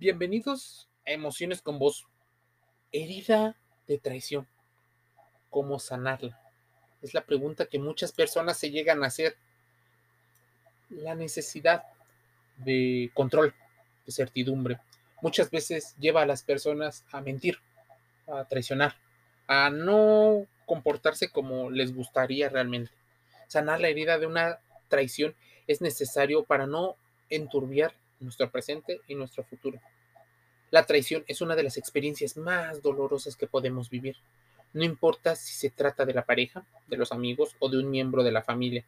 Bienvenidos a Emociones con Vos. Herida de traición. ¿Cómo sanarla? Es la pregunta que muchas personas se llegan a hacer. La necesidad de control, de certidumbre, muchas veces lleva a las personas a mentir, a traicionar, a no comportarse como les gustaría realmente. Sanar la herida de una traición es necesario para no enturbiar nuestro presente y nuestro futuro. La traición es una de las experiencias más dolorosas que podemos vivir. No importa si se trata de la pareja, de los amigos o de un miembro de la familia.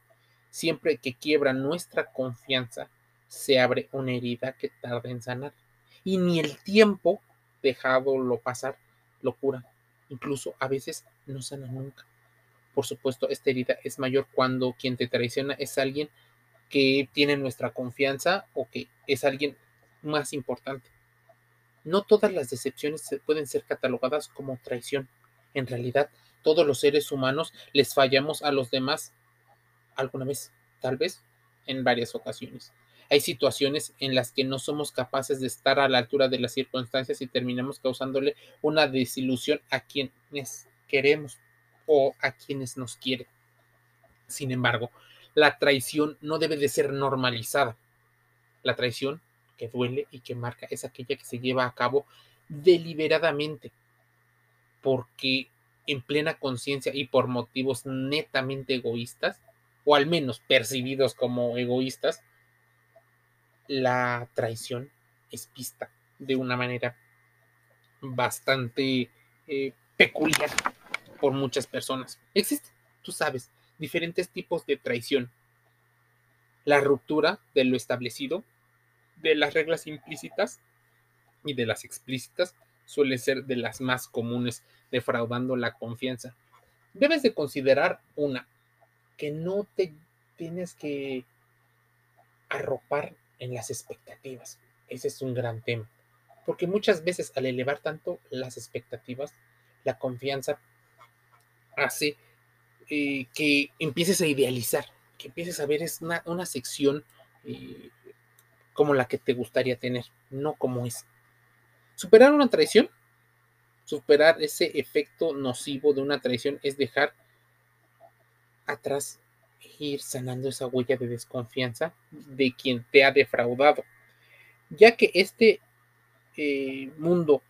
Siempre que quiebra nuestra confianza, se abre una herida que tarda en sanar. Y ni el tiempo dejado pasar lo cura. Incluso a veces no sana nunca. Por supuesto, esta herida es mayor cuando quien te traiciona es alguien que tiene nuestra confianza o que es alguien más importante. No todas las decepciones pueden ser catalogadas como traición. En realidad, todos los seres humanos les fallamos a los demás alguna vez, tal vez en varias ocasiones. Hay situaciones en las que no somos capaces de estar a la altura de las circunstancias y terminamos causándole una desilusión a quienes queremos o a quienes nos quieren. Sin embargo, la traición no debe de ser normalizada. La traición que duele y que marca es aquella que se lleva a cabo deliberadamente, porque en plena conciencia y por motivos netamente egoístas, o al menos percibidos como egoístas, la traición es vista de una manera bastante eh, peculiar por muchas personas. Existen, tú sabes, diferentes tipos de traición. La ruptura de lo establecido, de las reglas implícitas y de las explícitas suele ser de las más comunes, defraudando la confianza. Debes de considerar una, que no te tienes que arropar en las expectativas. Ese es un gran tema, porque muchas veces al elevar tanto las expectativas, la confianza hace eh, que empieces a idealizar, que empieces a ver es una, sección eh, como la que te gustaría tener, no como es. Superar una traición, superar ese efecto nocivo de una traición es dejar atrás ir sanando esa huella de desconfianza de quien te ha defraudado, ya que este eh, mundo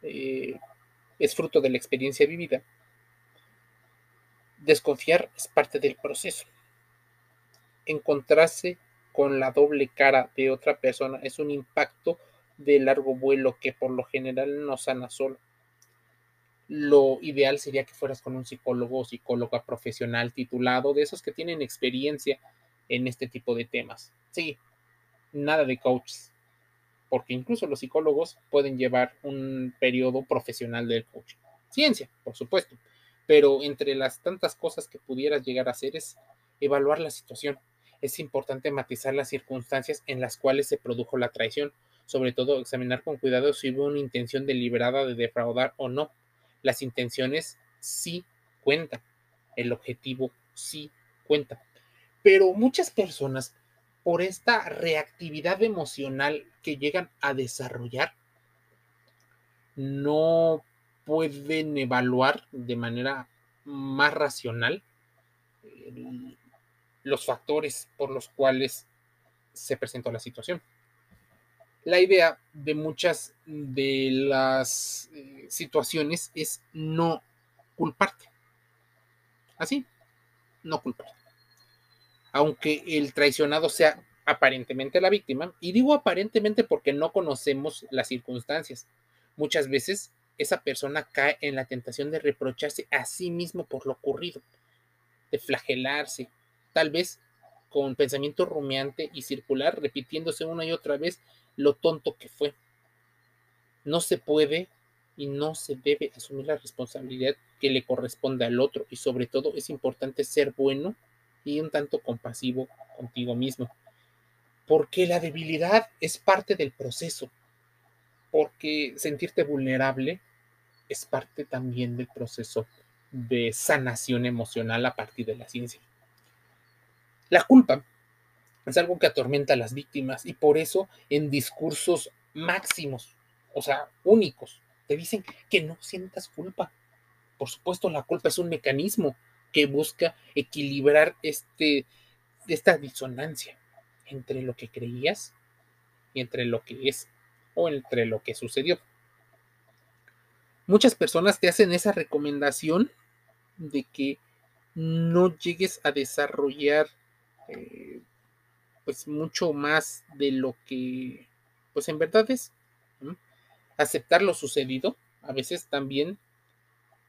es fruto de la experiencia vivida Desconfiar es parte del proceso. Encontrarse con la doble cara de otra persona es un impacto de largo vuelo que por lo general no sana solo. Lo ideal sería que fueras con un psicólogo o psicóloga profesional titulado, de esos que tienen experiencia en este tipo de temas. Sí, nada de coaches, porque incluso los psicólogos pueden llevar un periodo profesional del coaching. Ciencia, por supuesto, pero entre las tantas cosas que pudieras llegar a hacer es evaluar la situación. Es importante matizar las circunstancias en las cuales se produjo la traición, sobre todo examinar con cuidado si hubo una intención deliberada de defraudar o no. Las intenciones sí cuentan, el objetivo sí cuenta. Pero muchas personas, por esta reactividad emocional que llegan a desarrollar, no pueden evaluar de manera más racional los factores por los cuales se presentó la situación. La idea de muchas de las eh, situaciones es no culparte. Así, no culparte. Aunque el traicionado sea aparentemente la víctima, y digo aparentemente porque no conocemos las circunstancias. Muchas veces esa persona cae en la tentación de reprocharse a sí mismo por lo ocurrido, de flagelarse, tal vez con pensamiento rumiante y circular, repitiéndose una y otra vez lo tonto que fue. No se puede y no se debe asumir la responsabilidad que le corresponde al otro y sobre todo es importante ser bueno y un tanto compasivo contigo mismo, porque la debilidad es parte del proceso porque sentirte vulnerable es parte también del proceso de sanación emocional a partir de la ciencia. La culpa es algo que atormenta a las víctimas y por eso en discursos máximos, o sea, únicos. Te dicen que no sientas culpa. Por supuesto, la culpa es un mecanismo que busca equilibrar este, esta disonancia entre lo que creías y entre lo que es o entre lo que sucedió. Muchas personas te hacen esa recomendación de que no llegues a desarrollar eh, pues mucho más de lo que pues en verdad es aceptar lo sucedido a veces también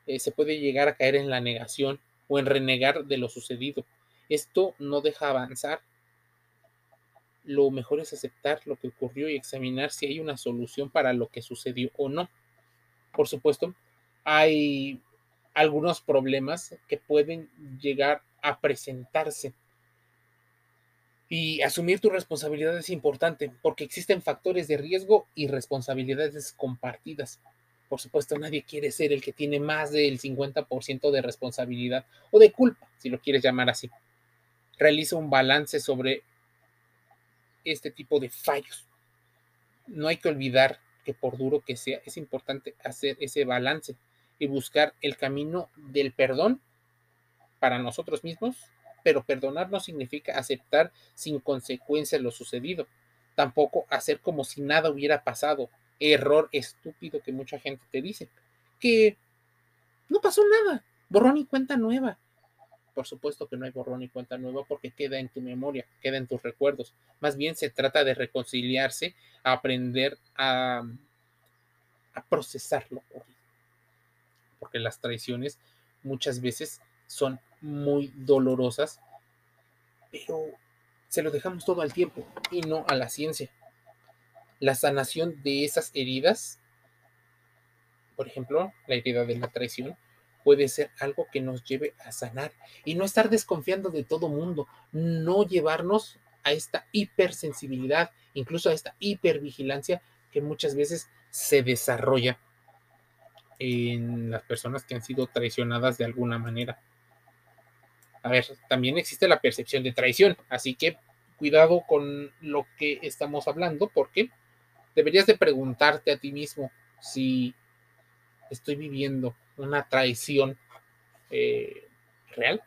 eh, se puede llegar a caer en la negación o en renegar de lo sucedido. Esto no deja avanzar lo mejor es aceptar lo que ocurrió y examinar si hay una solución para lo que sucedió o no por supuesto hay algunos problemas que pueden llegar a presentarse. Y asumir tu responsabilidad es importante porque existen factores de riesgo y responsabilidades compartidas. Por supuesto, nadie quiere ser el que tiene más del 50% de responsabilidad o de culpa, si lo quieres llamar así. Realiza un balance sobre este tipo de fallos. No hay que olvidar que por duro que sea, es importante hacer ese balance y buscar el camino del perdón para nosotros mismos, pero perdonar no significa aceptar sin consecuencias lo sucedido, tampoco hacer como si nada hubiera pasado, error estúpido que mucha gente te dice, que no pasó nada, borrón y cuenta nueva. Por supuesto que no hay borrón y cuenta nueva porque queda en tu memoria, queda en tus recuerdos. Más bien se trata de reconciliarse, aprender a, a procesar porque las traiciones muchas veces son muy dolorosas, pero se lo dejamos todo al tiempo y no a la ciencia. La sanación de esas heridas, por ejemplo, la herida de la traición, puede ser algo que nos lleve a sanar y no estar desconfiando de todo mundo, no llevarnos a esta hipersensibilidad, incluso a esta hipervigilancia que muchas veces se desarrolla en las personas que han sido traicionadas de alguna manera. A ver, también existe la percepción de traición, así que cuidado con lo que estamos hablando porque deberías de preguntarte a ti mismo si estoy viviendo una traición eh, real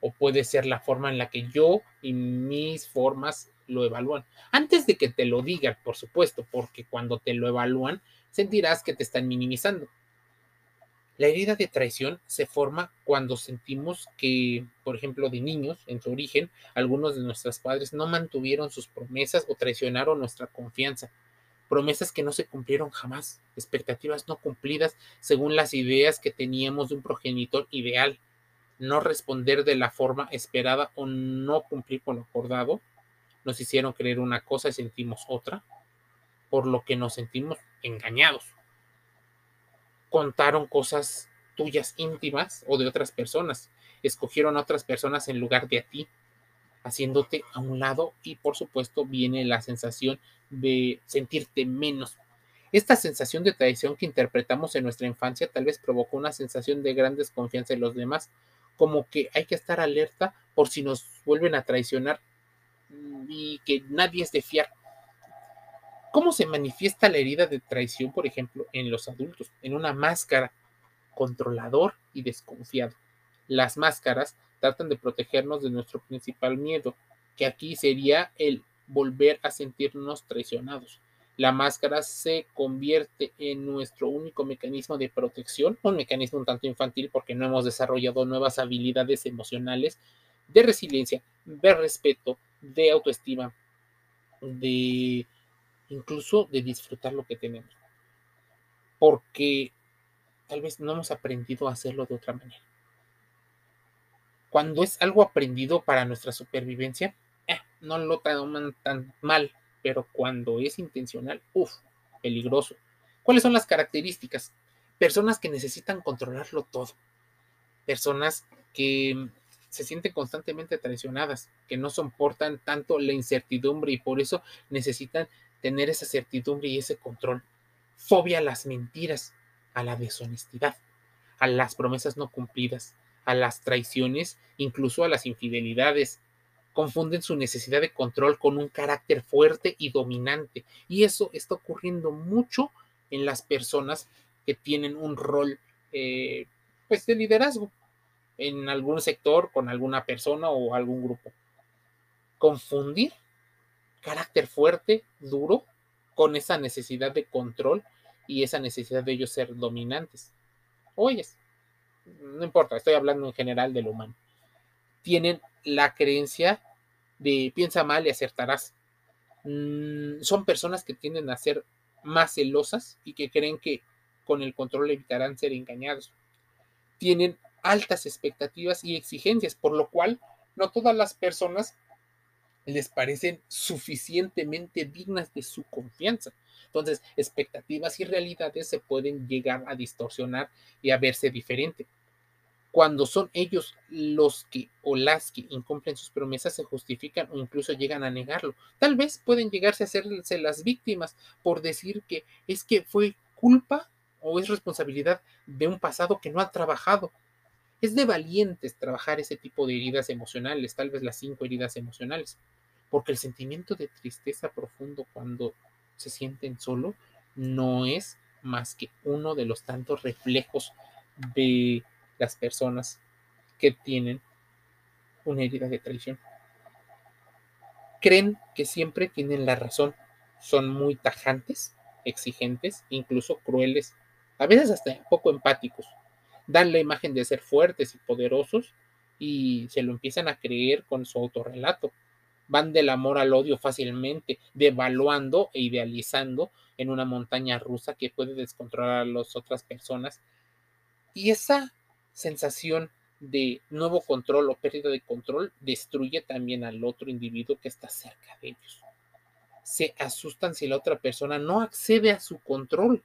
o puede ser la forma en la que yo y mis formas lo evalúan. Antes de que te lo digan, por supuesto, porque cuando te lo evalúan, sentirás que te están minimizando. La herida de traición se forma cuando sentimos que, por ejemplo, de niños, en su origen, algunos de nuestros padres no mantuvieron sus promesas o traicionaron nuestra confianza. Promesas que no se cumplieron jamás, expectativas no cumplidas según las ideas que teníamos de un progenitor ideal, no responder de la forma esperada o no cumplir con lo acordado, nos hicieron creer una cosa y sentimos otra, por lo que nos sentimos engañados. Contaron cosas tuyas íntimas o de otras personas. Escogieron a otras personas en lugar de a ti, haciéndote a un lado y por supuesto viene la sensación de sentirte menos. Esta sensación de traición que interpretamos en nuestra infancia tal vez provocó una sensación de gran desconfianza en los demás, como que hay que estar alerta por si nos vuelven a traicionar y que nadie es de fiar. ¿Cómo se manifiesta la herida de traición, por ejemplo, en los adultos? En una máscara, controlador y desconfiado. Las máscaras tratan de protegernos de nuestro principal miedo, que aquí sería el volver a sentirnos traicionados. La máscara se convierte en nuestro único mecanismo de protección, un mecanismo un tanto infantil porque no hemos desarrollado nuevas habilidades emocionales de resiliencia, de respeto, de autoestima, de incluso de disfrutar lo que tenemos. Porque tal vez no hemos aprendido a hacerlo de otra manera. Cuando es algo aprendido para nuestra supervivencia, eh, no lo toman tan mal, pero cuando es intencional, uff, peligroso. ¿Cuáles son las características? Personas que necesitan controlarlo todo. Personas que se sienten constantemente traicionadas, que no soportan tanto la incertidumbre y por eso necesitan tener esa certidumbre y ese control. Fobia a las mentiras, a la deshonestidad, a las promesas no cumplidas, a las traiciones, incluso a las infidelidades. confunden su necesidad de control con un carácter fuerte y dominante. Y eso está ocurriendo mucho en las personas que tienen un rol eh, pues de liderazgo en algún sector con alguna persona o algún grupo. Confundir carácter fuerte, duro, con esa necesidad de control y esa necesidad de ellos ser dominantes. Oyes, no importa, estoy hablando en general de lo humano. Tienen la creencia de piensa mal y acertarás. Mm, son personas que tienden a ser más celosas y que creen que con el control evitarán ser engañados. Tienen altas expectativas y exigencias, por lo cual no todas las personas les parecen suficientemente dignas de su confianza. Entonces, expectativas y realidades se pueden llegar a distorsionar y a verse diferente. Cuando son ellos los que o las que incumplen sus promesas, se justifican o incluso llegan a negarlo. Tal vez pueden llegarse a hacerse las víctimas por decir que es que fue culpa o es responsabilidad de un pasado que no ha trabajado. Es de valientes trabajar ese tipo de heridas emocionales, tal vez las cinco heridas emocionales, porque el sentimiento de tristeza profundo cuando se sienten solo no es más que uno de los tantos reflejos de las personas que tienen una herida de traición. Creen que siempre tienen la razón, son muy tajantes, exigentes, incluso crueles, a veces hasta poco empáticos. Dan la imagen de ser fuertes y poderosos y se lo empiezan a creer con su autorrelato van del amor al odio fácilmente, devaluando e idealizando en una montaña rusa que puede descontrolar a las otras personas. Y esa sensación de nuevo control o pérdida de control destruye también al otro individuo que está cerca de ellos. Se asustan si la otra persona no accede a su control.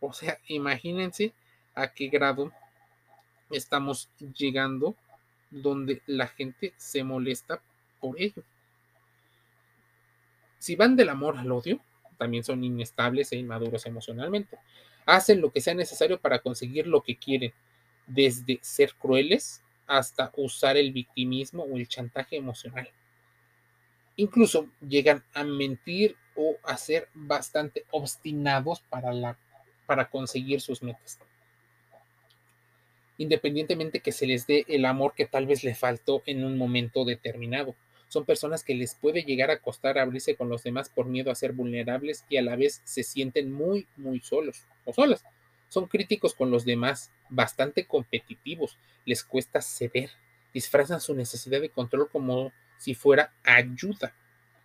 O sea, imagínense a qué grado estamos llegando donde la gente se molesta por ello. Si van del amor al odio, también son inestables e inmaduros emocionalmente. Hacen lo que sea necesario para conseguir lo que quieren, desde ser crueles hasta usar el victimismo o el chantaje emocional. Incluso llegan a mentir o a ser bastante obstinados para, conseguir sus metas. Independientemente que se les dé el amor que tal vez le faltó en un momento determinado son personas que les puede llegar a costar abrirse con los demás por miedo a ser vulnerables y a la vez se sienten muy, muy solos o solas. Son críticos con los demás, bastante competitivos, les cuesta ceder, disfrazan su necesidad de control como si fuera ayuda.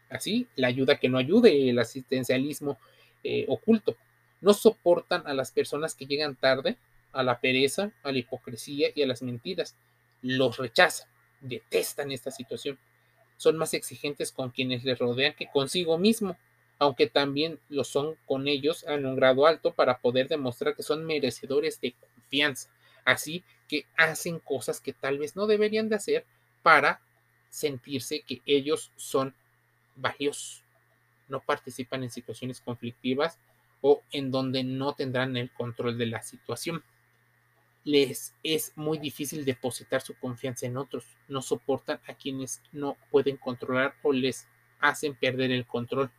Así, la ayuda que no ayude, el asistencialismo eh, oculto. No soportan a las personas que llegan tarde, a la pereza, a la hipocresía y a las mentiras. Los rechazan, detestan esta situación son más exigentes con quienes les rodean que consigo mismo, aunque también lo son con ellos en un grado alto para poder demostrar que son merecedores de confianza. Así que hacen cosas que tal vez no deberían de hacer para sentirse que ellos son valiosos. No participan en situaciones conflictivas o en donde no tendrán el control de la situación les es muy difícil depositar su confianza en otros. No soportan a quienes no pueden controlar o les hacen perder el control.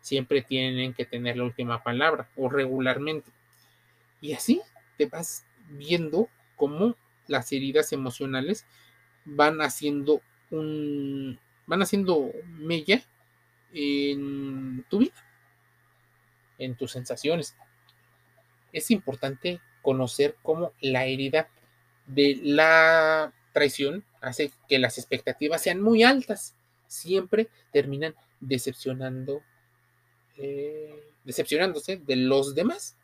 Siempre tienen que tener la última palabra o regularmente. Y así te vas viendo cómo las heridas emocionales van haciendo un van haciendo mella en tu vida, en tus sensaciones. Es importante conocer cómo la herida de la traición hace que las expectativas sean muy altas. Siempre terminan decepcionando, eh, decepcionándose de los demás.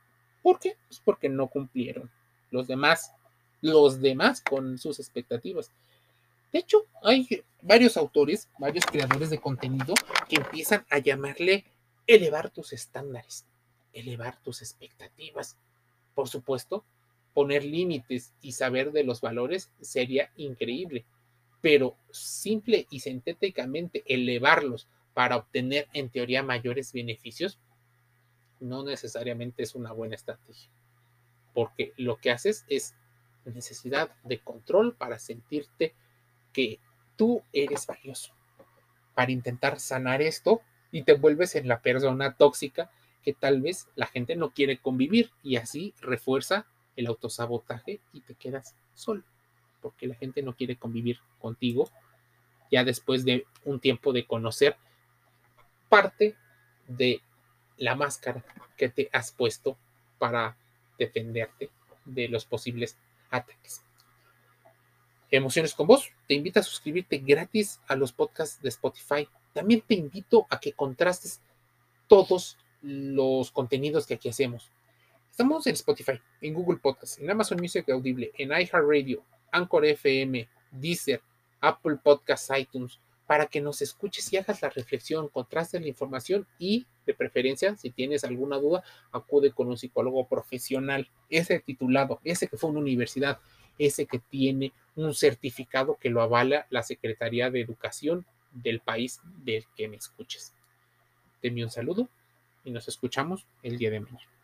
¿Por qué? Pues porque no cumplieron los demás, los demás con sus expectativas. De hecho, hay varios autores, varios creadores de contenido que empiezan a llamarle elevar tus estándares, elevar tus expectativas, por supuesto, poner límites y saber de los valores sería increíble, pero simple y sintéticamente elevarlos para obtener en teoría mayores beneficios no necesariamente es una buena estrategia, porque lo que haces es necesidad de control para sentirte que tú eres valioso, para intentar sanar esto y te vuelves en la persona tóxica que tal vez la gente no quiere convivir y así refuerza el autosabotaje y te quedas solo porque la gente no quiere convivir contigo ya después de un tiempo de conocer parte de la máscara que te has puesto para defenderte de los posibles ataques. Emociones con vos, te invito a suscribirte gratis a los podcasts de Spotify. También te invito a que contrastes todos los contenidos que aquí hacemos. Estamos en Spotify, en Google Podcasts, en Amazon Music Audible, en iHeartRadio, Anchor FM, Deezer, Apple Podcasts, iTunes, para que nos escuches y hagas la reflexión, contrastes la información y, de preferencia, si tienes alguna duda, acude con un psicólogo profesional, ese titulado, ese que fue una universidad, ese que tiene un certificado que lo avala la Secretaría de Educación del país del que me escuches. Te envío un saludo y nos escuchamos el día de mañana.